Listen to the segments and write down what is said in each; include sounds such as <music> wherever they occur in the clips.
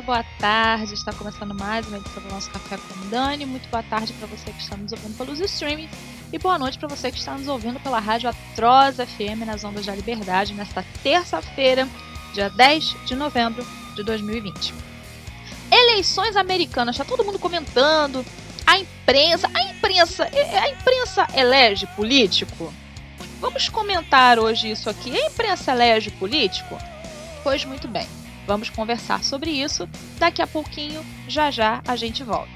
muito boa tarde. Está começando mais uma edição do nosso Café com Dani. Muito boa tarde para você que está nos ouvindo pelos streamings. E boa noite para você que está nos ouvindo pela Rádio Atroz FM nas ondas da Liberdade nesta terça-feira, dia 10 de novembro de 2020. Eleições americanas, está todo mundo comentando. A imprensa, a imprensa, a imprensa elege político? Vamos comentar hoje isso aqui. A imprensa elege político? Pois muito bem. Vamos conversar sobre isso daqui a pouquinho. Já já a gente volta.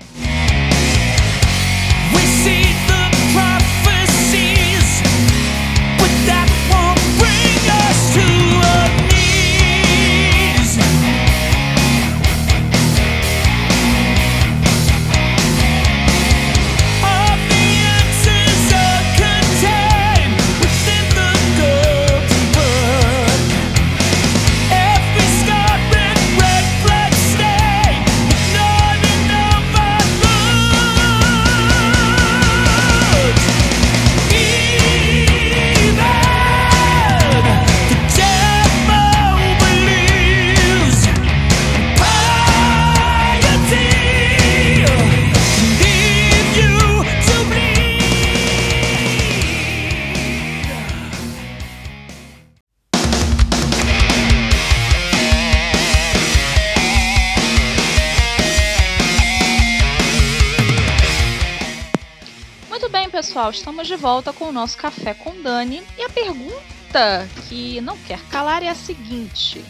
Pessoal, estamos de volta com o nosso Café com Dani. E a pergunta que não quer calar é a seguinte: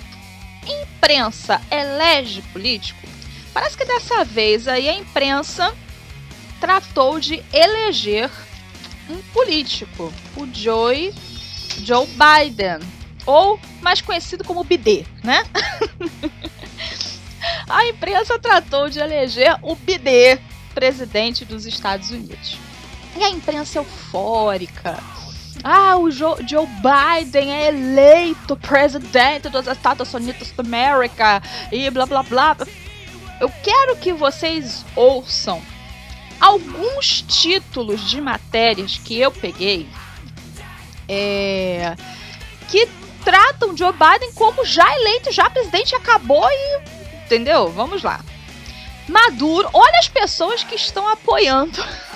imprensa elege político? Parece que dessa vez aí a imprensa tratou de eleger um político, o Joe, Joe Biden, ou mais conhecido como BD, né? <laughs> a imprensa tratou de eleger o BD, presidente dos Estados Unidos. E a imprensa eufórica. Ah, o Joe, Joe Biden é eleito presidente dos Estados Unidos da América e blá blá blá. Eu quero que vocês ouçam alguns títulos de matérias que eu peguei é, que tratam Joe Biden como já eleito, já presidente, acabou e. Entendeu? Vamos lá. Maduro, olha as pessoas que estão apoiando <laughs>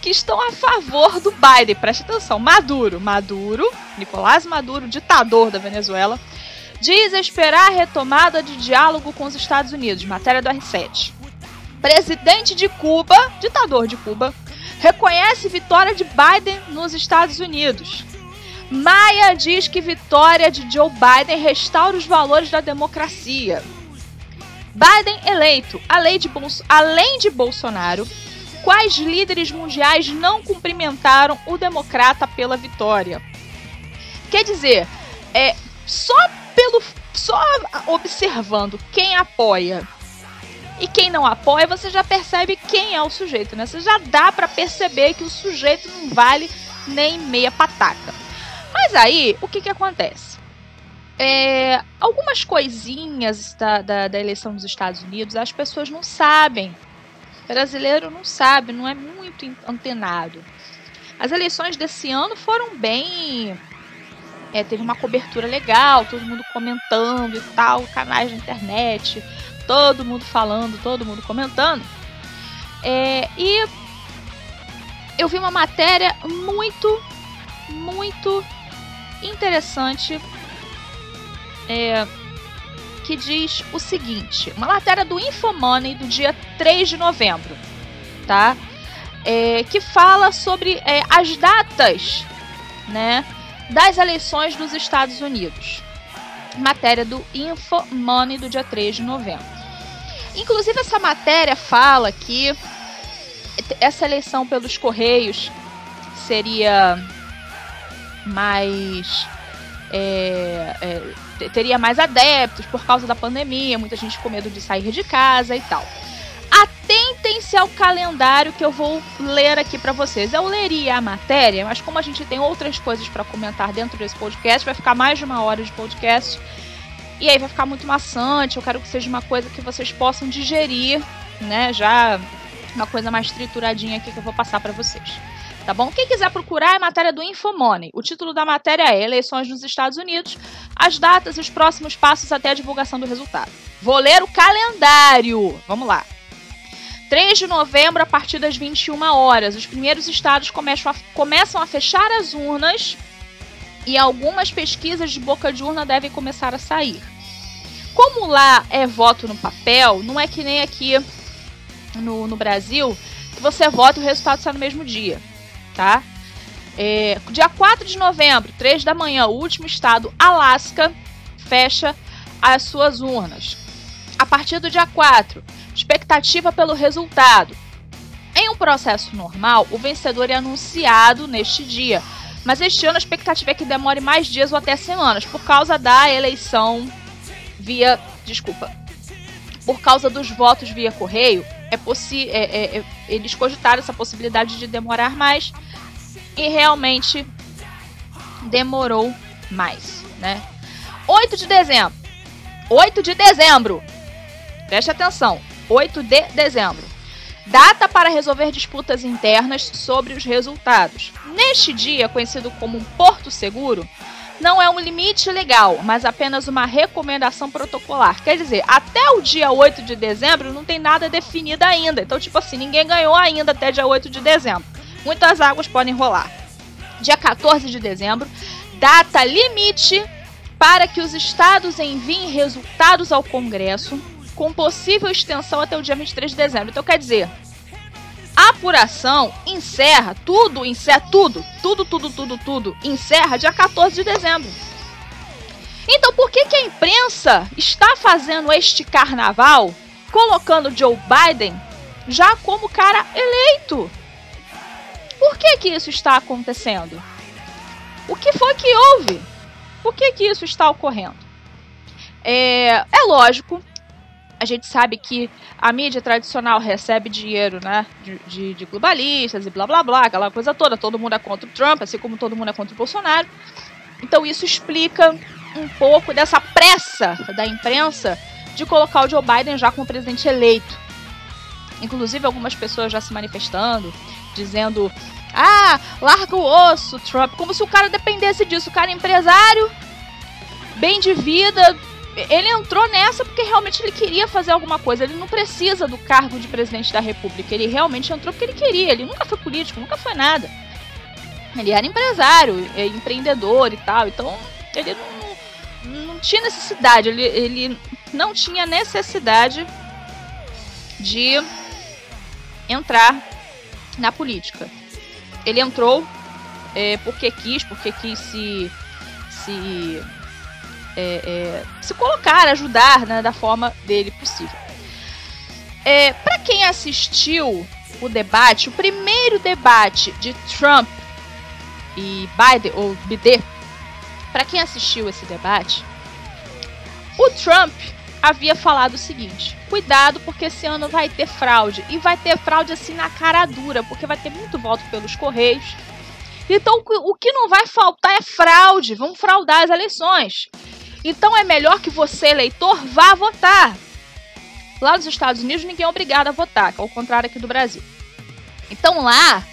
que estão a favor do Biden. Preste atenção. Maduro, Maduro, Nicolás Maduro, ditador da Venezuela, diz esperar a retomada de diálogo com os Estados Unidos. Matéria do R7. Presidente de Cuba, ditador de Cuba, reconhece vitória de Biden nos Estados Unidos. Maia diz que vitória de Joe Biden restaura os valores da democracia. Biden eleito, de, além de Bolsonaro, quais líderes mundiais não cumprimentaram o democrata pela vitória. Quer dizer, é só pelo só observando quem apoia e quem não apoia, você já percebe quem é o sujeito, né? Você já dá para perceber que o sujeito não vale nem meia pataca. Mas aí, o que que acontece? É, algumas coisinhas da, da, da eleição dos Estados Unidos as pessoas não sabem brasileiro não sabe, não é muito antenado. As eleições desse ano foram bem. É, teve uma cobertura legal, todo mundo comentando e tal, canais de internet, todo mundo falando, todo mundo comentando. É, e eu vi uma matéria muito, muito interessante é, que diz o seguinte: uma matéria do Infomoney do dia 3 de novembro, tá? É, que fala sobre é, as datas, né, das eleições dos Estados Unidos. Matéria do Infomoney do dia 3 de novembro. Inclusive, essa matéria fala que essa eleição pelos Correios seria mais. É, é, teria mais adeptos por causa da pandemia, muita gente com medo de sair de casa e tal. Atentem-se ao calendário que eu vou ler aqui para vocês. Eu leria a matéria, mas como a gente tem outras coisas para comentar dentro desse podcast, vai ficar mais de uma hora de podcast. E aí vai ficar muito maçante. Eu quero que seja uma coisa que vocês possam digerir, né? Já uma coisa mais trituradinha aqui que eu vou passar para vocês. Tá bom? Quem quiser procurar é matéria do Infomoney. O título da matéria é Eleições nos Estados Unidos, as datas e os próximos passos até a divulgação do resultado. Vou ler o calendário. Vamos lá. 3 de novembro, a partir das 21 horas, os primeiros estados começam a, começam a fechar as urnas e algumas pesquisas de boca de urna devem começar a sair. Como lá é voto no papel, não é que nem aqui no, no Brasil, que você vota e o resultado sai no mesmo dia, tá? É, dia 4 de novembro, 3 da manhã, o último estado, Alasca, fecha as suas urnas. A partir do dia 4, expectativa pelo resultado. Em um processo normal, o vencedor é anunciado neste dia, mas este ano a expectativa é que demore mais dias ou até semanas, por causa da eleição via. Desculpa. Por causa dos votos via correio, é possível. É, é, é, eles cogitaram essa possibilidade de demorar mais. E realmente demorou mais, né? 8 de dezembro. 8 de dezembro. Preste atenção. 8 de dezembro data para resolver disputas internas sobre os resultados. Neste dia, conhecido como porto seguro, não é um limite legal, mas apenas uma recomendação protocolar. Quer dizer, até o dia 8 de dezembro não tem nada definido ainda. Então, tipo assim, ninguém ganhou ainda até dia 8 de dezembro. Muitas águas podem rolar. Dia 14 de dezembro, data limite para que os estados enviem resultados ao Congresso com possível extensão até o dia 23 de dezembro. Então quer dizer, apuração encerra tudo, encerra tudo, tudo, tudo, tudo, tudo, encerra dia 14 de dezembro. Então por que, que a imprensa está fazendo este carnaval colocando Joe Biden já como cara eleito? Por que que isso está acontecendo? O que foi que houve? Por que que isso está ocorrendo? É, é lógico a gente sabe que a mídia tradicional recebe dinheiro, né, de, de, de, globalistas e blá blá blá, aquela coisa toda. Todo mundo é contra o Trump, assim como todo mundo é contra o Bolsonaro. Então isso explica um pouco dessa pressa da imprensa de colocar o Joe Biden já como presidente eleito. Inclusive algumas pessoas já se manifestando, dizendo: "Ah, larga o osso, Trump", como se o cara dependesse disso. O cara é empresário, bem de vida, ele entrou nessa porque realmente ele queria fazer alguma coisa. Ele não precisa do cargo de presidente da República. Ele realmente entrou porque ele queria. Ele nunca foi político, nunca foi nada. Ele era empresário, é, empreendedor e tal. Então, ele não, não tinha necessidade. Ele, ele não tinha necessidade de entrar na política. Ele entrou é, porque quis, porque quis se, se é, é, se colocar, ajudar né, da forma dele possível. É, Para quem assistiu o debate, o primeiro debate de Trump e Biden, ou BD, para quem assistiu esse debate, o Trump havia falado o seguinte: cuidado, porque esse ano vai ter fraude. E vai ter fraude assim na cara dura, porque vai ter muito voto pelos Correios. Então, o que não vai faltar é fraude. Vão fraudar as eleições. Então é melhor que você, eleitor, vá votar. Lá nos Estados Unidos ninguém é obrigado a votar, que é contrário aqui do Brasil. Então lá,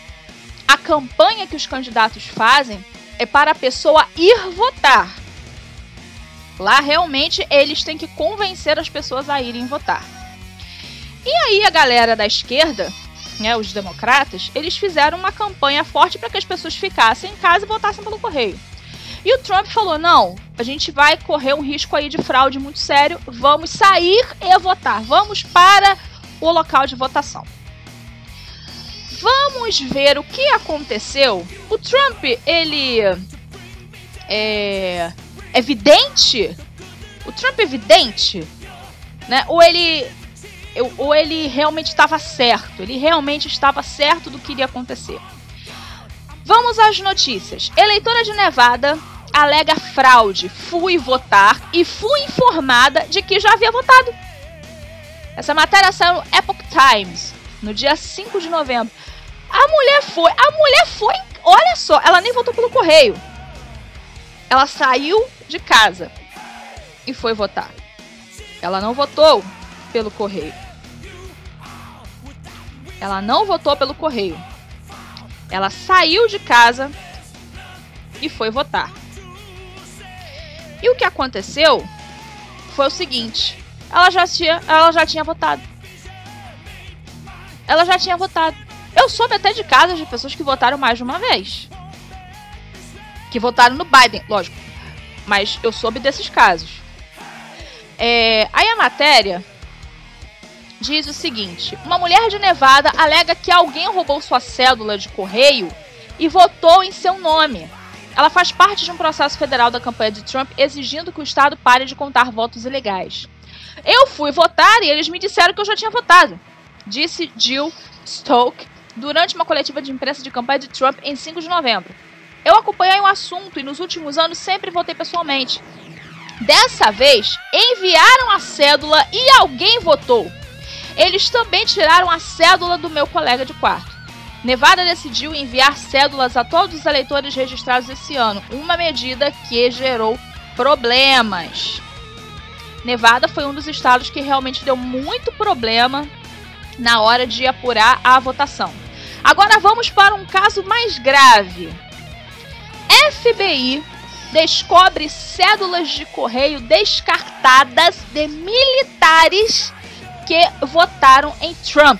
a campanha que os candidatos fazem é para a pessoa ir votar. Lá realmente eles têm que convencer as pessoas a irem votar. E aí a galera da esquerda, né, os democratas, eles fizeram uma campanha forte para que as pessoas ficassem em casa e votassem pelo correio. E o Trump falou: não, a gente vai correr um risco aí de fraude muito sério, vamos sair e votar, vamos para o local de votação. Vamos ver o que aconteceu. O Trump, ele é evidente? O Trump é evidente? Né? Ou ele ou ele realmente estava certo? Ele realmente estava certo do que iria acontecer. Vamos às notícias. Eleitora de Nevada alega fraude. Fui votar e fui informada de que já havia votado. Essa matéria saiu no Epoch Times no dia 5 de novembro. A mulher foi, a mulher foi, olha só, ela nem votou pelo correio. Ela saiu de casa e foi votar. Ela não votou pelo correio. Ela não votou pelo correio. Ela saiu de casa e foi votar. E o que aconteceu foi o seguinte: ela já tinha, ela já tinha votado. Ela já tinha votado. Eu soube até de casos de pessoas que votaram mais de uma vez. Que votaram no Biden, lógico. Mas eu soube desses casos. É, aí a matéria diz o seguinte: uma mulher de Nevada alega que alguém roubou sua cédula de correio e votou em seu nome. Ela faz parte de um processo federal da campanha de Trump exigindo que o Estado pare de contar votos ilegais. Eu fui votar e eles me disseram que eu já tinha votado, disse Jill Stoke durante uma coletiva de imprensa de campanha de Trump em 5 de novembro. Eu acompanhei o assunto e nos últimos anos sempre votei pessoalmente. Dessa vez, enviaram a cédula e alguém votou. Eles também tiraram a cédula do meu colega de quarto. Nevada decidiu enviar cédulas a todos os eleitores registrados esse ano, uma medida que gerou problemas. Nevada foi um dos estados que realmente deu muito problema na hora de apurar a votação. Agora vamos para um caso mais grave. FBI descobre cédulas de correio descartadas de militares que votaram em Trump.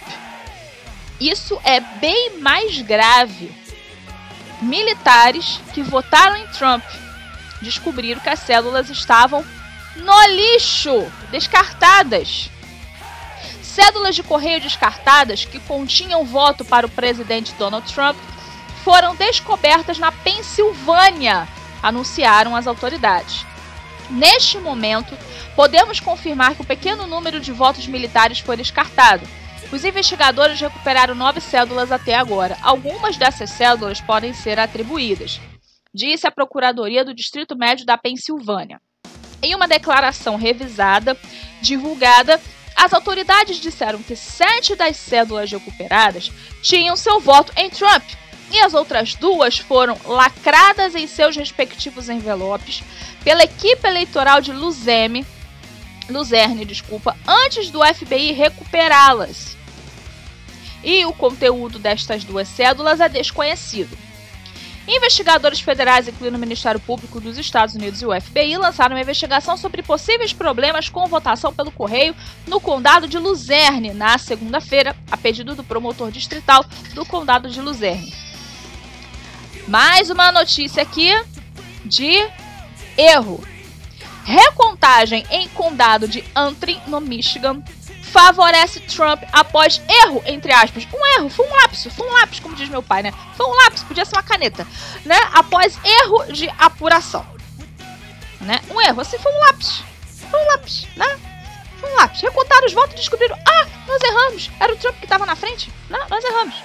Isso é bem mais grave. Militares que votaram em Trump descobriram que as cédulas estavam no lixo, descartadas. Cédulas de correio descartadas que continham voto para o presidente Donald Trump foram descobertas na Pensilvânia, anunciaram as autoridades. Neste momento, podemos confirmar que o pequeno número de votos militares foi descartado os investigadores recuperaram nove cédulas até agora. Algumas dessas cédulas podem ser atribuídas, disse a Procuradoria do Distrito Médio da Pensilvânia. Em uma declaração revisada, divulgada, as autoridades disseram que sete das cédulas recuperadas tinham seu voto em Trump e as outras duas foram lacradas em seus respectivos envelopes pela equipe eleitoral de Luzerne, Luzerne, desculpa, antes do FBI recuperá-las e o conteúdo destas duas cédulas é desconhecido. Investigadores federais, incluindo o Ministério Público dos Estados Unidos e o FBI, lançaram uma investigação sobre possíveis problemas com votação pelo correio no condado de Luzerne na segunda-feira, a pedido do promotor distrital do condado de Luzerne. Mais uma notícia aqui de erro. Recontagem em condado de Antrim, no Michigan, favorece Trump após erro, entre aspas. Um erro, foi um lapso, foi um lápis, como diz meu pai, né? Foi um lápis, podia ser uma caneta, né? Após erro de apuração. Né? Um erro, assim, foi um lápis. Foi um lápis, né? Foi um lápis. Recontaram os votos e descobriram, ah, nós erramos. Era o Trump que estava na frente. Não, nós erramos.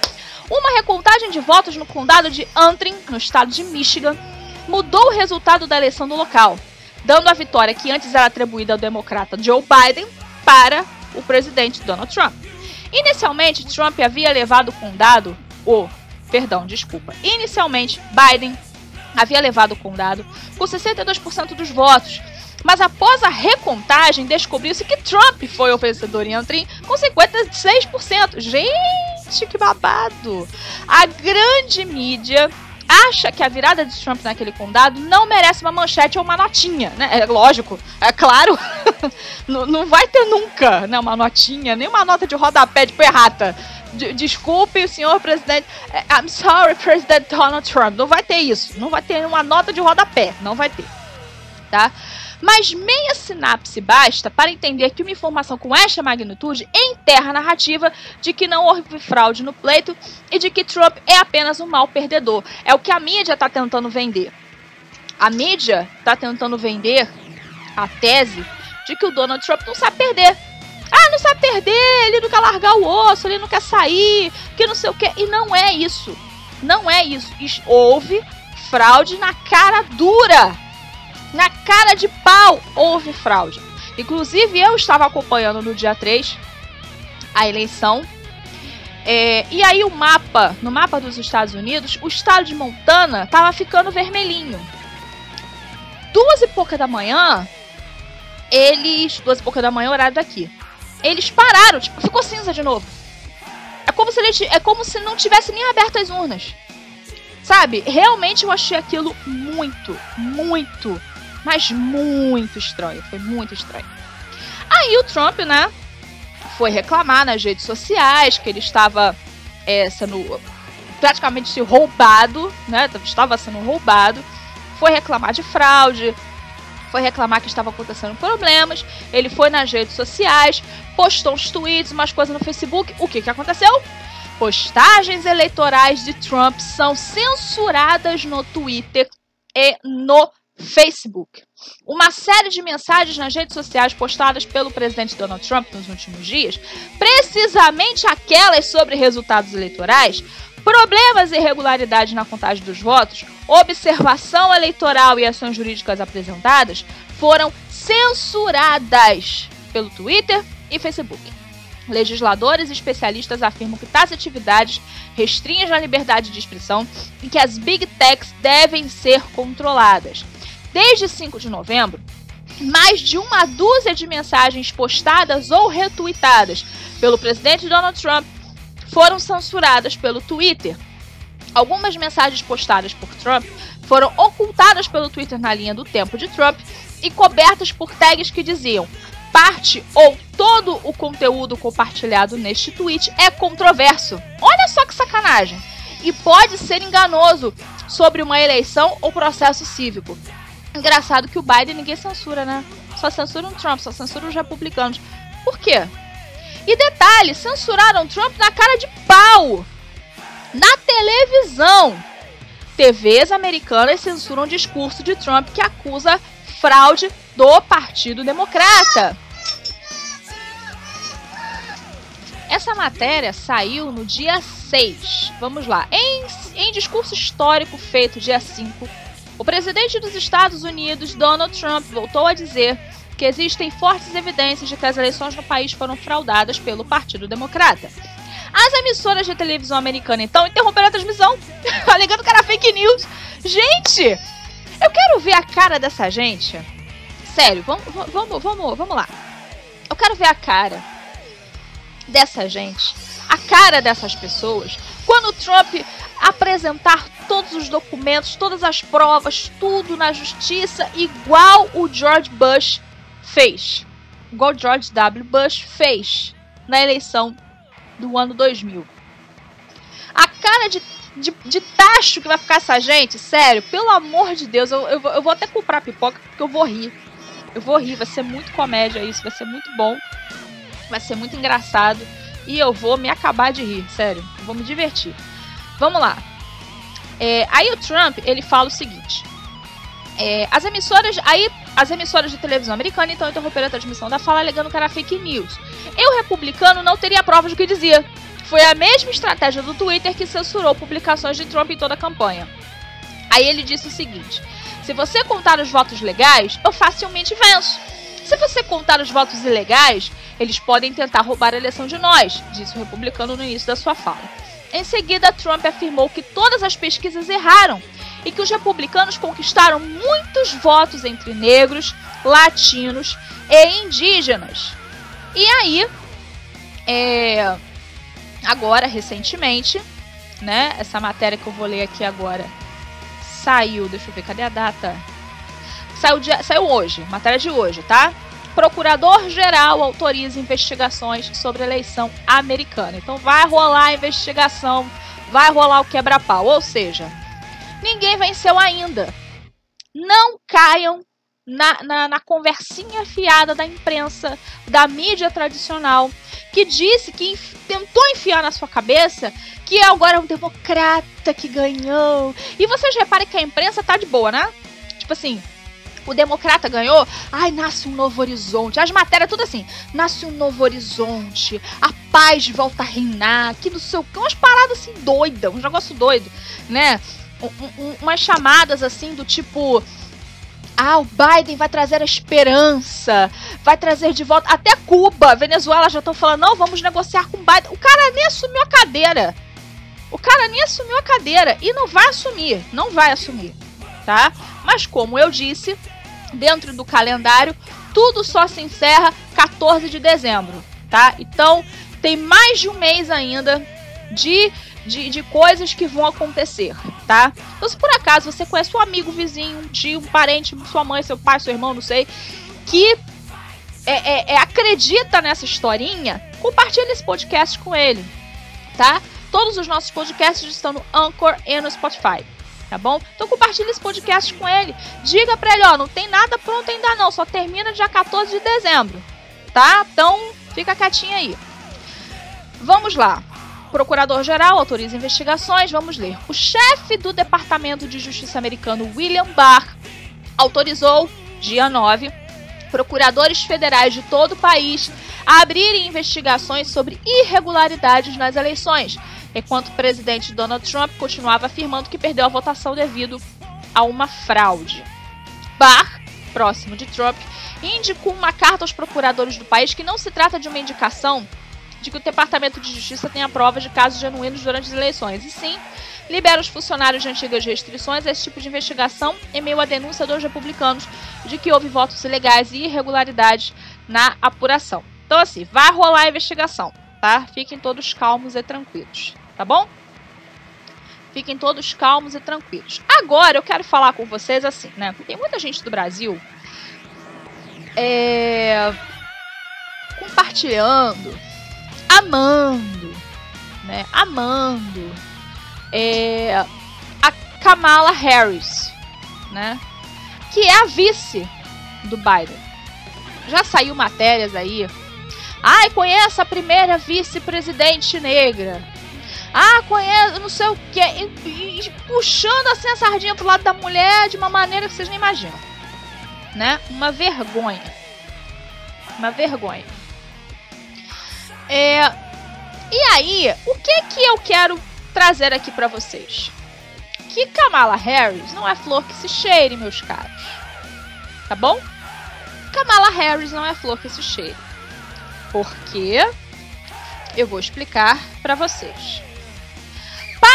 Uma recontagem de votos no condado de Antrim, no estado de Michigan, mudou o resultado da eleição do local, dando a vitória que antes era atribuída ao democrata Joe Biden para o presidente Donald Trump. Inicialmente, Trump havia levado o condado, o, perdão, desculpa, inicialmente Biden havia levado o condado com 62% dos votos, mas após a recontagem descobriu-se que Trump foi o vencedor em Antrim com 56%. Gente, que babado! A grande mídia acha que a virada de Trump naquele condado não merece uma manchete ou uma notinha, né? É lógico, é claro. <laughs> não, vai ter nunca né, uma notinha, nem uma nota de rodapé de perrata. desculpe, senhor presidente. É, I'm sorry, President Donald Trump. Não vai ter isso. Não vai ter uma nota de rodapé. Não vai ter. Tá? Mas meia sinapse basta para entender que uma informação com esta magnitude enterra a narrativa de que não houve fraude no pleito e de que Trump é apenas um mau perdedor. É o que a mídia está tentando vender. A mídia está tentando vender a tese de que o Donald Trump não sabe perder. Ah, não sabe perder, ele não quer largar o osso, ele não quer sair, que não sei o que. E não é isso. Não é isso. Houve fraude na cara dura na cara de pau houve fraude. Inclusive, eu estava acompanhando no dia 3 a eleição. É, e aí o mapa, no mapa dos Estados Unidos, o estado de Montana estava ficando vermelhinho. Duas e pouca da manhã, eles. Duas e pouca da manhã, horário daqui. Eles pararam, tipo, ficou cinza de novo. É como se, ele, é como se não tivesse nem aberto as urnas. Sabe, realmente eu achei aquilo muito, muito, mas muito estranho. Foi muito estranho. Aí o Trump, né, foi reclamar nas redes sociais que ele estava é, sendo praticamente roubado, né? Estava sendo roubado. Foi reclamar de fraude, foi reclamar que estava acontecendo problemas. Ele foi nas redes sociais, postou uns tweets, umas coisas no Facebook. O que, que aconteceu? Postagens eleitorais de Trump são censuradas no Twitter e no Facebook. Uma série de mensagens nas redes sociais postadas pelo presidente Donald Trump nos últimos dias, precisamente aquelas sobre resultados eleitorais, problemas e irregularidades na contagem dos votos, observação eleitoral e ações jurídicas apresentadas, foram censuradas pelo Twitter e Facebook. Legisladores e especialistas afirmam que tais atividades restringem a liberdade de expressão e que as big techs devem ser controladas. Desde 5 de novembro, mais de uma dúzia de mensagens postadas ou retuitadas pelo presidente Donald Trump foram censuradas pelo Twitter. Algumas mensagens postadas por Trump foram ocultadas pelo Twitter na linha do tempo de Trump e cobertas por tags que diziam parte ou todo o conteúdo compartilhado neste tweet é controverso. Olha só que sacanagem! E pode ser enganoso sobre uma eleição ou processo cívico. Engraçado que o Biden ninguém censura, né? Só censura o Trump, só censura os republicanos. Por quê? E detalhe, censuraram Trump na cara de pau. Na televisão. TVs americanas censuram o discurso de Trump que acusa fraude do Partido Democrata. Essa matéria saiu no dia 6. Vamos lá. Em, em discurso histórico feito dia 5, o presidente dos Estados Unidos, Donald Trump, voltou a dizer que existem fortes evidências de que as eleições no país foram fraudadas pelo Partido Democrata. As emissoras de televisão americana então interromperam a transmissão, <laughs> alegando que era fake news. Gente, eu quero ver a cara dessa gente. Sério, vamos, vamos, vamos, vamos lá. Eu quero ver a cara dessa gente, a cara dessas pessoas, quando o Trump apresentar todos os documentos, todas as provas, tudo na justiça, igual o George Bush fez. Igual George W. Bush fez na eleição do ano 2000. A cara de, de, de tacho que vai ficar essa gente, sério, pelo amor de Deus, eu, eu, eu vou até comprar pipoca porque eu vou rir. Eu vou rir, vai ser muito comédia isso, vai ser muito bom, vai ser muito engraçado e eu vou me acabar de rir, sério, vou me divertir. Vamos lá. É, aí o Trump, ele fala o seguinte. É, as emissoras. Aí as emissoras de televisão americana então interromperam a transmissão da fala alegando que era fake news. Eu, republicano, não teria provas do que dizia. Foi a mesma estratégia do Twitter que censurou publicações de Trump em toda a campanha. Aí ele disse o seguinte: se você contar os votos legais, eu facilmente venço. Se você contar os votos ilegais, eles podem tentar roubar a eleição de nós, disse o republicano no início da sua fala. Em seguida, Trump afirmou que todas as pesquisas erraram e que os republicanos conquistaram muitos votos entre negros, latinos e indígenas. E aí, é, agora, recentemente, né, essa matéria que eu vou ler aqui agora saiu, deixa eu ver, cadê a data? Saiu, saiu hoje, matéria de hoje, tá? Procurador-Geral autoriza investigações sobre a eleição americana. Então vai rolar a investigação, vai rolar o quebra-pau. Ou seja, ninguém venceu ainda. Não caiam na, na, na, conversinha fiada da imprensa, da mídia tradicional, que disse que tentou enfiar na sua cabeça que agora é um democrata que ganhou. E vocês reparem que a imprensa tá de boa, né? Tipo assim, o democrata ganhou, ai, nasce um novo horizonte. As matérias tudo assim, nasce um novo horizonte, a paz volta a reinar, que não sei o que, umas paradas assim doidas, um negócio doido, né? Um, um, umas chamadas assim do tipo. Ah, o Biden vai trazer a esperança, vai trazer de volta. Até Cuba, Venezuela já estão falando, não, vamos negociar com o Biden. O cara nem assumiu a cadeira. O cara nem assumiu a cadeira e não vai assumir, não vai assumir, tá? Mas como eu disse, dentro do calendário, tudo só se encerra 14 de dezembro, tá? Então, tem mais de um mês ainda de de, de coisas que vão acontecer, tá? Então, se por acaso você conhece um amigo, vizinho, um tio, um parente, sua mãe, seu pai, seu irmão, não sei, que é, é, é, acredita nessa historinha, compartilhe esse podcast com ele, tá? Todos os nossos podcasts estão no Anchor e no Spotify, tá bom? Então compartilhe esse podcast com ele. Diga pra ele, ó, não tem nada pronto ainda não, só termina dia 14 de dezembro, tá? Então fica quietinho aí. Vamos lá. Procurador-Geral autoriza investigações. Vamos ler. O chefe do Departamento de Justiça americano, William Barr, autorizou, dia 9, procuradores federais de todo o país a abrirem investigações sobre irregularidades nas eleições, enquanto o presidente Donald Trump continuava afirmando que perdeu a votação devido a uma fraude. Barr, próximo de Trump, indicou uma carta aos procuradores do país que não se trata de uma indicação de que o Departamento de Justiça tenha provas de casos genuínos durante as eleições, e sim libera os funcionários de antigas restrições a esse tipo de investigação em meio à denúncia dos republicanos de que houve votos ilegais e irregularidades na apuração. Então, assim, vai rolar a investigação, tá? Fiquem todos calmos e tranquilos, tá bom? Fiquem todos calmos e tranquilos. Agora eu quero falar com vocês assim, né? Tem muita gente do Brasil é, compartilhando amando, né? Amando é, a Kamala Harris, né? Que é a vice do Biden. Já saiu matérias aí. Ai, conheça a primeira vice-presidente negra. Ah, conheço, não sei o que. E, e, puxando assim a sardinha pro lado da mulher de uma maneira que vocês nem imaginam. Né? Uma vergonha. Uma vergonha. É, e aí, o que que eu quero trazer aqui para vocês? Que Kamala Harris não é flor que se cheire, meus caros. Tá bom? Kamala Harris não é flor que se cheire. Porque eu vou explicar para vocês.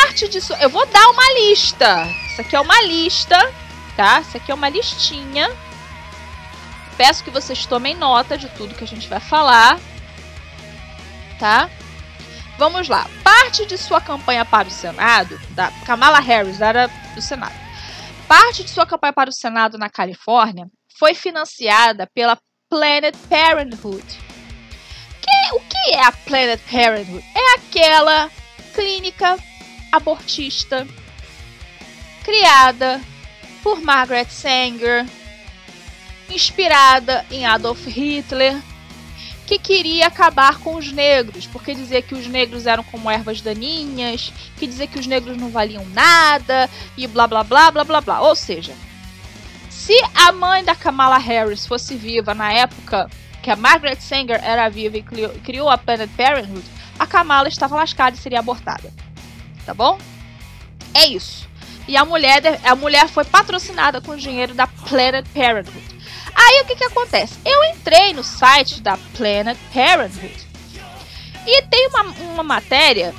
Parte disso, eu vou dar uma lista. Isso aqui é uma lista, tá? Isso aqui é uma listinha. Peço que vocês tomem nota de tudo que a gente vai falar tá? Vamos lá. Parte de sua campanha para o Senado, da Kamala Harris era do Senado. Parte de sua campanha para o Senado na Califórnia foi financiada pela Planned Parenthood. Que, o que é a Planned Parenthood? É aquela clínica abortista criada por Margaret Sanger, inspirada em Adolf Hitler que queria acabar com os negros, porque dizia que os negros eram como ervas daninhas, que dizia que os negros não valiam nada e blá blá blá blá blá blá. Ou seja, se a mãe da Kamala Harris fosse viva na época que a Margaret Sanger era viva e criou, a Planned Parenthood, a Kamala estava lascada e seria abortada. Tá bom? É isso. E a mulher, a mulher foi patrocinada com dinheiro da Planned Parenthood. Aí o que, que acontece? Eu entrei no site da Planet Parenthood e tem uma, uma matéria,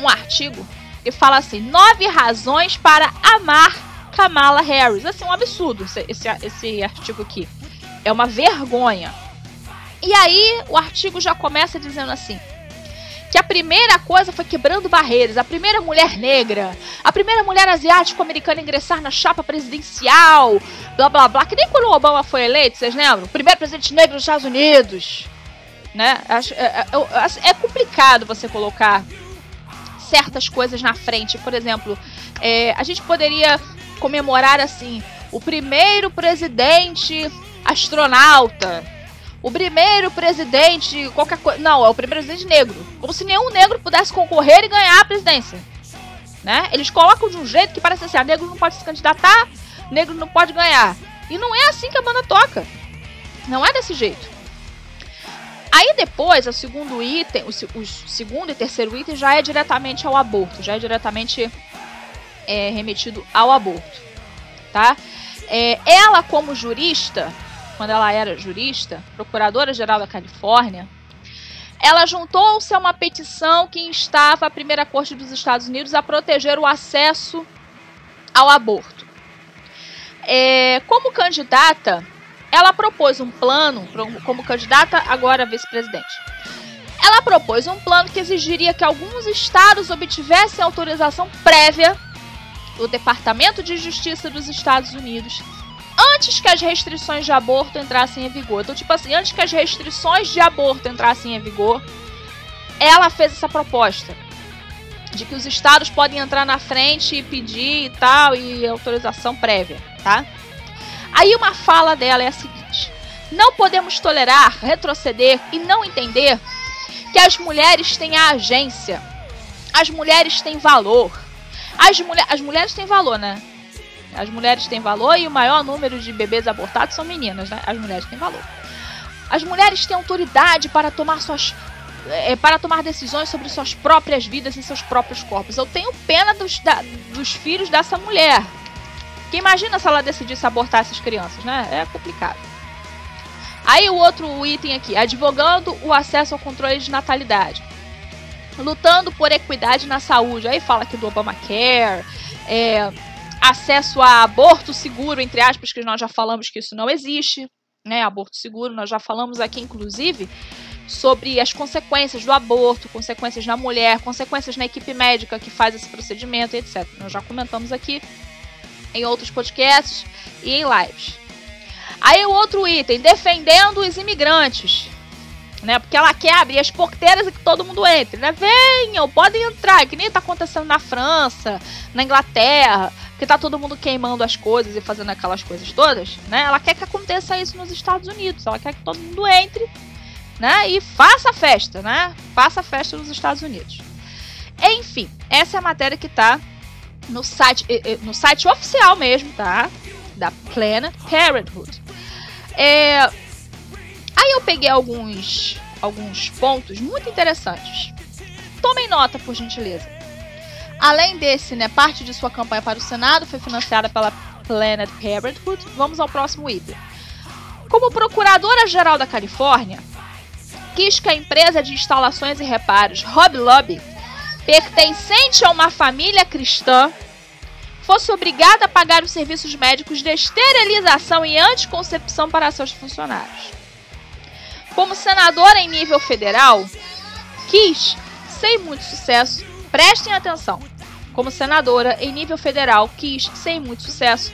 um artigo, que fala assim: nove razões para amar Kamala Harris. Assim, um absurdo esse, esse, esse artigo aqui. É uma vergonha. E aí o artigo já começa dizendo assim: que a primeira coisa foi quebrando barreiras, a primeira mulher negra, a primeira mulher asiático-americana ingressar na chapa presidencial, blá blá blá, que nem quando o Obama foi eleito, vocês lembram? Primeiro presidente negro dos Estados Unidos. Né? É, é, é, é complicado você colocar certas coisas na frente. Por exemplo, é, a gente poderia comemorar assim: o primeiro presidente astronauta o primeiro presidente, qualquer coisa. Não, é o primeiro presidente negro. Como se nenhum negro pudesse concorrer e ganhar a presidência. Né? Eles colocam de um jeito que parece assim: a ah, negro não pode se candidatar, negro não pode ganhar. E não é assim que a banda toca. Não é desse jeito. Aí depois, o segundo item, o, o segundo e terceiro item já é diretamente ao aborto, já é diretamente é, remetido ao aborto, tá? É, ela como jurista, quando ela era jurista, procuradora-geral da Califórnia, ela juntou-se a uma petição que instava a primeira corte dos Estados Unidos a proteger o acesso ao aborto. É, como candidata, ela propôs um plano, como candidata, agora vice-presidente. Ela propôs um plano que exigiria que alguns estados obtivessem autorização prévia do Departamento de Justiça dos Estados Unidos antes que as restrições de aborto entrassem em vigor. Então, tipo assim, antes que as restrições de aborto entrassem em vigor, ela fez essa proposta de que os estados podem entrar na frente e pedir e tal e autorização prévia, tá? Aí uma fala dela é a seguinte: não podemos tolerar, retroceder e não entender que as mulheres têm a agência, as mulheres têm valor, as, mulher, as mulheres têm valor, né? As mulheres têm valor e o maior número de bebês abortados são meninas, né? As mulheres têm valor. As mulheres têm autoridade para tomar suas é, para tomar decisões sobre suas próprias vidas e seus próprios corpos. Eu tenho pena dos, da, dos filhos dessa mulher. Que imagina se ela decidisse abortar essas crianças, né? É complicado. Aí o outro item aqui, advogando o acesso ao controle de natalidade. Lutando por equidade na saúde. Aí fala aqui do Obamacare, é, acesso a aborto seguro, entre aspas, que nós já falamos que isso não existe, né? Aborto seguro, nós já falamos aqui, inclusive, sobre as consequências do aborto, consequências na mulher, consequências na equipe médica que faz esse procedimento, etc. Nós já comentamos aqui em outros podcasts e em lives. Aí o outro item, defendendo os imigrantes. Né, porque ela quer abrir as porteiras e que todo mundo entre, né? Venham, podem entrar, que nem está acontecendo na França, na Inglaterra, que tá todo mundo queimando as coisas e fazendo aquelas coisas todas, né? Ela quer que aconteça isso nos Estados Unidos. Ela quer que todo mundo entre, né? E faça a festa, né? Faça a festa nos Estados Unidos. Enfim, essa é a matéria que tá no site, no site oficial mesmo, tá? Da Planned Parenthood. É... Aí eu peguei alguns, alguns pontos muito interessantes. Tomem nota, por gentileza. Além desse, né, parte de sua campanha para o Senado foi financiada pela Planned Parenthood. Vamos ao próximo item. Como procuradora-geral da Califórnia, quis que a empresa de instalações e reparos Hobby Lobby, pertencente a uma família cristã, fosse obrigada a pagar os serviços médicos de esterilização e anticoncepção para seus funcionários. Como senadora em nível federal, quis, sem muito sucesso, prestem atenção, como senadora em nível federal, quis, sem muito sucesso,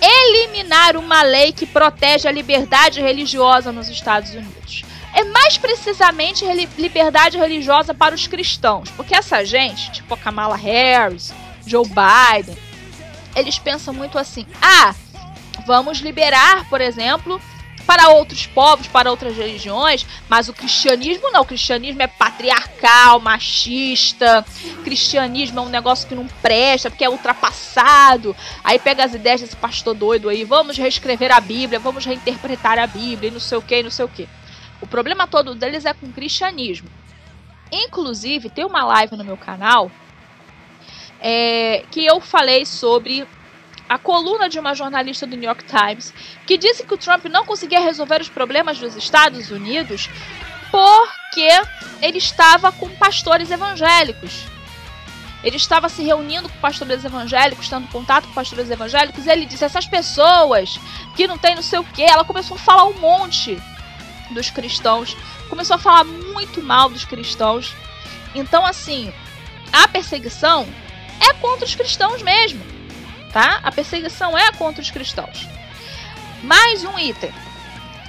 eliminar uma lei que protege a liberdade religiosa nos Estados Unidos. É mais precisamente liberdade religiosa para os cristãos, porque essa gente, tipo a Kamala Harris, Joe Biden, eles pensam muito assim: ah, vamos liberar, por exemplo, para outros povos, para outras religiões, mas o cristianismo não. O cristianismo é patriarcal, machista. O cristianismo é um negócio que não presta, porque é ultrapassado. Aí pega as ideias desse pastor doido aí, vamos reescrever a Bíblia, vamos reinterpretar a Bíblia, e não sei o que, não sei o que. O problema todo deles é com o cristianismo. Inclusive, tem uma live no meu canal é, que eu falei sobre a coluna de uma jornalista do New York Times que disse que o Trump não conseguia resolver os problemas dos Estados Unidos porque ele estava com pastores evangélicos. Ele estava se reunindo com pastores evangélicos, tendo contato com pastores evangélicos, e ele disse: essas pessoas que não tem não sei o que. Ela começou a falar um monte dos cristãos, começou a falar muito mal dos cristãos. Então, assim, a perseguição é contra os cristãos mesmo tá? A perseguição é contra os cristãos. Mais um item.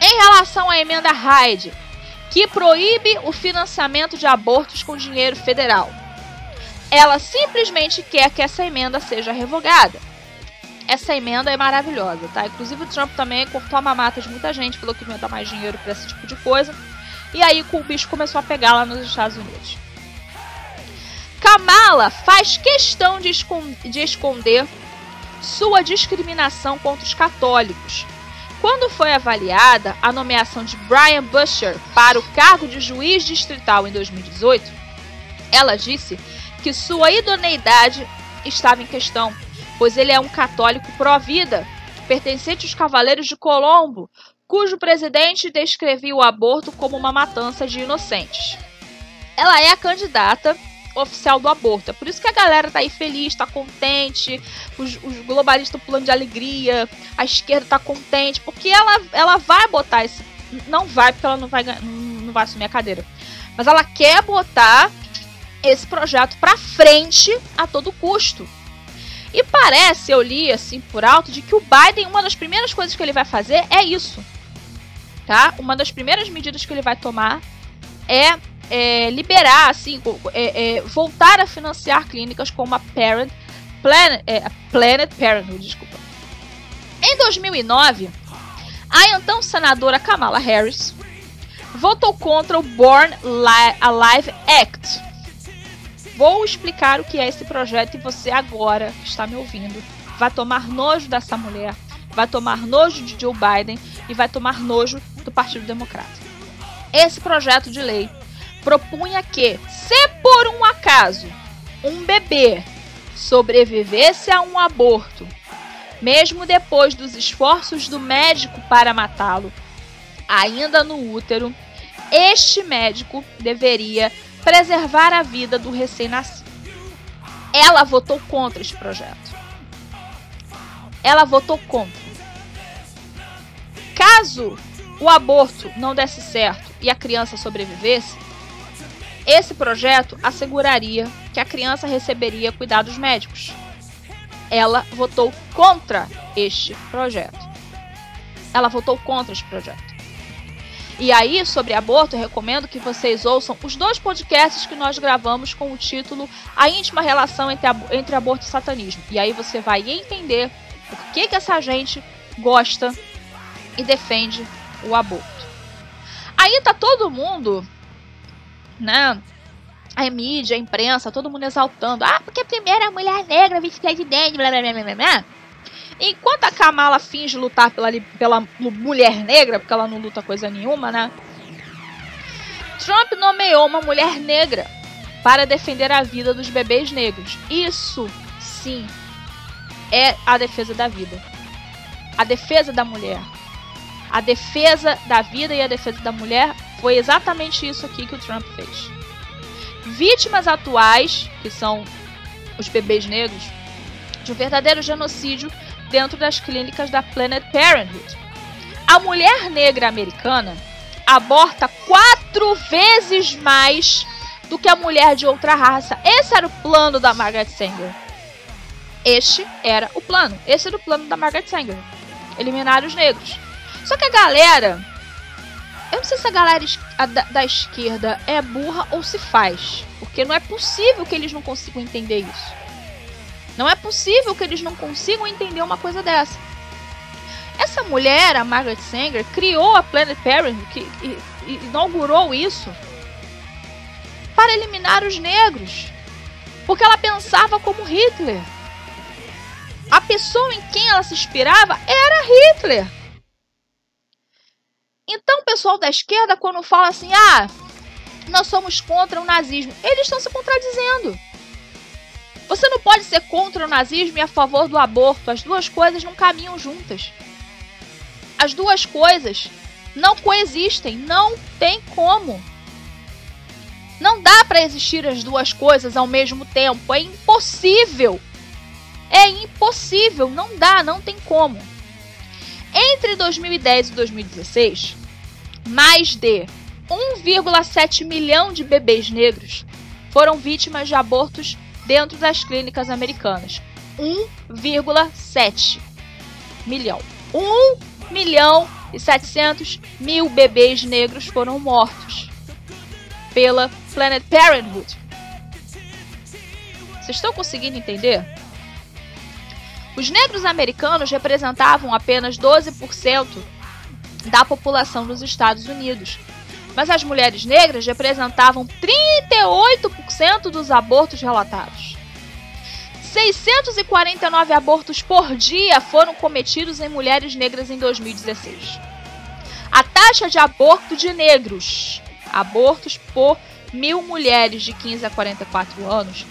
Em relação à emenda Hyde, que proíbe o financiamento de abortos com dinheiro federal. Ela simplesmente quer que essa emenda seja revogada. Essa emenda é maravilhosa, tá? Inclusive o Trump também cortou a mamata de muita gente, falou que não ia dar mais dinheiro para esse tipo de coisa. E aí o bicho começou a pegar lá nos Estados Unidos. Kamala faz questão de, esconder sua discriminação contra os católicos. Quando foi avaliada a nomeação de Brian Busher para o cargo de juiz distrital em 2018, ela disse que sua idoneidade estava em questão, pois ele é um católico pró-vida, pertencente aos Cavaleiros de Colombo, cujo presidente descrevia o aborto como uma matança de inocentes. Ela é a candidata oficial do aborto. É por isso que a galera tá aí feliz, tá contente, os, os globalistas estão pulando de alegria, a esquerda tá contente, porque ela, ela vai botar esse. Não vai, porque ela não vai, não vai assumir a cadeira. Mas ela quer botar esse projeto para frente a todo custo. E parece, eu li assim por alto, de que o Biden, uma das primeiras coisas que ele vai fazer é isso. Tá? Uma das primeiras medidas que ele vai tomar é, é liberar, assim, é, é, voltar a financiar clínicas como a Parent, Planet, é, Planet Parenthood, desculpa. Em 2009, a então senadora Kamala Harris votou contra o Born Alive Act, Vou explicar o que é esse projeto e você agora que está me ouvindo vai tomar nojo dessa mulher, vai tomar nojo de Joe Biden e vai tomar nojo do Partido Democrata. Esse projeto de lei propunha que, se por um acaso um bebê sobrevivesse a um aborto, mesmo depois dos esforços do médico para matá-lo, ainda no útero, este médico deveria preservar a vida do recém-nascido. Ela votou contra esse projeto. Ela votou contra. Caso o aborto não desse certo e a criança sobrevivesse, esse projeto asseguraria que a criança receberia cuidados médicos. Ela votou contra este projeto. Ela votou contra este projeto. E aí, sobre aborto, eu recomendo que vocês ouçam os dois podcasts que nós gravamos com o título A íntima relação entre, entre aborto e satanismo. E aí você vai entender por que, que essa gente gosta e defende o aborto. Aí tá todo mundo, né? A mídia, a imprensa, todo mundo exaltando. Ah, porque a primeira mulher negra vestida de dente, blá blá blá blá blá. Enquanto a Kamala finge lutar pela, pela mulher negra, porque ela não luta coisa nenhuma, né? Trump nomeou uma mulher negra para defender a vida dos bebês negros. Isso, sim, é a defesa da vida. A defesa da mulher. A defesa da vida e a defesa da mulher foi exatamente isso aqui que o Trump fez. Vítimas atuais, que são os bebês negros, de um verdadeiro genocídio dentro das clínicas da Planet Parenthood. A mulher negra americana aborta quatro vezes mais do que a mulher de outra raça. Esse era o plano da Margaret Sanger. Este era o plano. Esse era o plano da Margaret Sanger. Eliminar os negros. Só que a galera. Eu não sei se a galera da, da esquerda é burra ou se faz. Porque não é possível que eles não consigam entender isso. Não é possível que eles não consigam entender uma coisa dessa. Essa mulher, a Margaret Sanger, criou a Planned Parenthood, que, e, e inaugurou isso para eliminar os negros, porque ela pensava como Hitler. A pessoa em quem ela se inspirava era Hitler. Então, o pessoal da esquerda, quando fala assim, ah, nós somos contra o nazismo, eles estão se contradizendo. Você não pode ser contra o nazismo e a favor do aborto. As duas coisas não caminham juntas. As duas coisas não coexistem. Não tem como. Não dá para existir as duas coisas ao mesmo tempo. É impossível. É impossível. Não dá, não tem como. Entre 2010 e 2016, mais de 1,7 milhão de bebês negros foram vítimas de abortos dentro das clínicas americanas. 1,7 milhão. 1 milhão e 700 mil bebês negros foram mortos pela Planet Parenthood. Vocês estão conseguindo entender? Os negros americanos representavam apenas 12% da população dos Estados Unidos, mas as mulheres negras representavam 38% dos abortos relatados. 649 abortos por dia foram cometidos em mulheres negras em 2016. A taxa de aborto de negros, abortos por mil mulheres de 15 a 44 anos,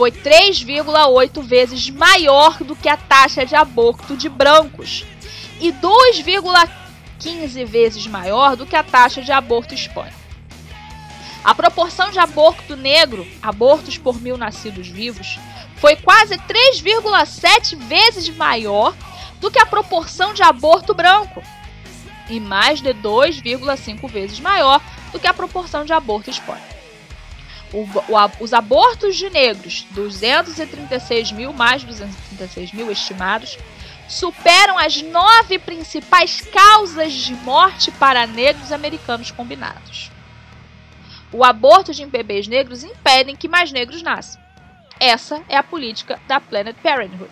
foi 3,8 vezes maior do que a taxa de aborto de brancos e 2,15 15 vezes maior do que a taxa de aborto hispânico. A proporção de aborto negro, abortos por mil nascidos vivos, foi quase 3,7 vezes maior do que a proporção de aborto branco e mais de 2,5 vezes maior do que a proporção de aborto expõe. O, o, os abortos de negros, 236 mil mais 236 mil estimados, superam as nove principais causas de morte para negros americanos combinados. O aborto de bebês negros impedem que mais negros nasçam. Essa é a política da Planned Parenthood,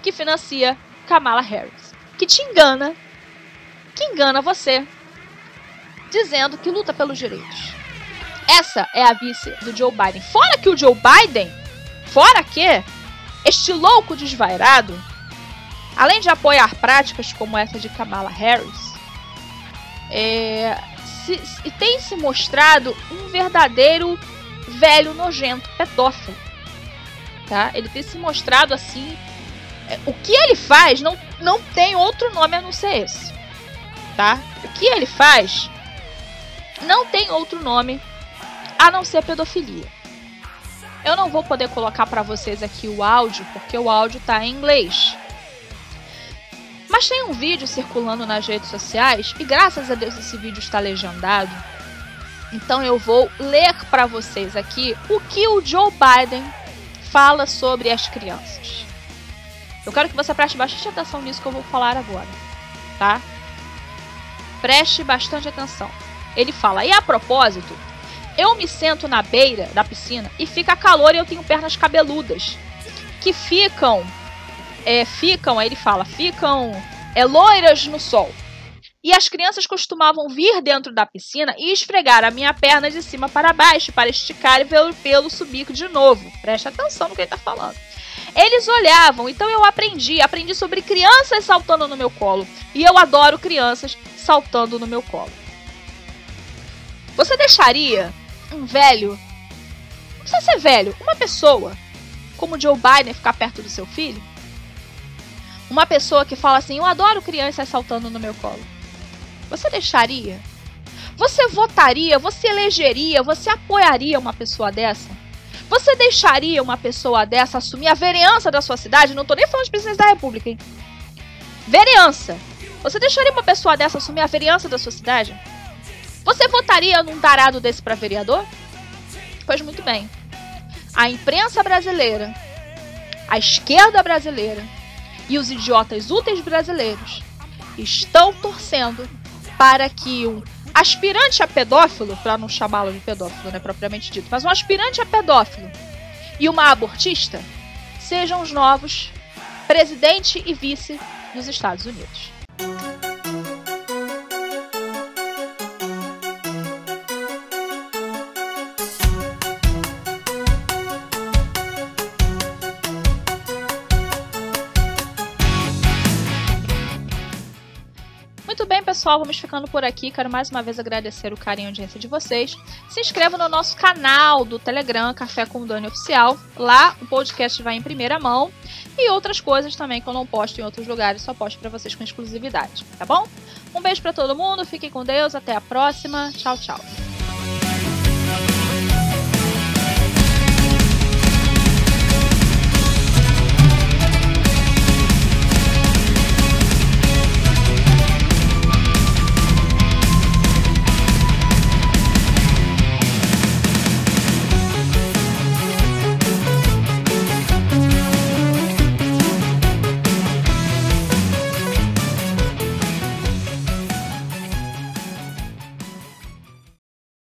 que financia Kamala Harris, que te engana, que engana você, dizendo que luta pelos direitos. Essa é a vice do Joe Biden. Fora que o Joe Biden, fora que este louco desvairado, além de apoiar práticas como essa de Kamala Harris, é, se, se, tem se mostrado um verdadeiro velho nojento pedófilo. Tá? Ele tem se mostrado assim. É, o que ele faz não, não tem outro nome a não ser esse. Tá? O que ele faz não tem outro nome a não ser pedofilia. Eu não vou poder colocar para vocês aqui o áudio, porque o áudio está em inglês. Mas tem um vídeo circulando nas redes sociais e graças a Deus esse vídeo está legendado. Então eu vou ler para vocês aqui o que o Joe Biden fala sobre as crianças. Eu quero que você preste bastante atenção nisso que eu vou falar agora, tá? Preste bastante atenção. Ele fala: "E a propósito, eu me sento na beira da piscina e fica calor e eu tenho pernas cabeludas que ficam, é, ficam, aí ele fala, ficam é, loiras no sol. E as crianças costumavam vir dentro da piscina e esfregar a minha perna de cima para baixo para esticar e ver o pelo subir de novo. Preste atenção no que ele está falando. Eles olhavam, então eu aprendi. Aprendi sobre crianças saltando no meu colo. E eu adoro crianças saltando no meu colo. Você deixaria um velho, não precisa ser velho, uma pessoa como Joe Biden ficar perto do seu filho? Uma pessoa que fala assim: Eu adoro crianças saltando no meu colo. Você deixaria? Você votaria? Você elegeria? Você apoiaria uma pessoa dessa? Você deixaria uma pessoa dessa assumir a vereança da sua cidade? Não tô nem falando de presidente da república, hein? Vereança. Você deixaria uma pessoa dessa assumir a vereança da sua cidade? Você votaria num tarado desse para vereador? Pois muito bem. A imprensa brasileira, a esquerda brasileira e os idiotas úteis brasileiros estão torcendo para que um aspirante a pedófilo, para não chamá-lo de pedófilo, né, propriamente dito, mas um aspirante a pedófilo e uma abortista sejam os novos presidente e vice dos Estados Unidos. Pessoal, vamos ficando por aqui. Quero mais uma vez agradecer o carinho e audiência de vocês. Se inscreva no nosso canal do Telegram, Café com Dani Oficial. Lá o podcast vai em primeira mão. E outras coisas também que eu não posto em outros lugares, só posto para vocês com exclusividade, tá bom? Um beijo para todo mundo, fiquem com Deus, até a próxima. Tchau, tchau.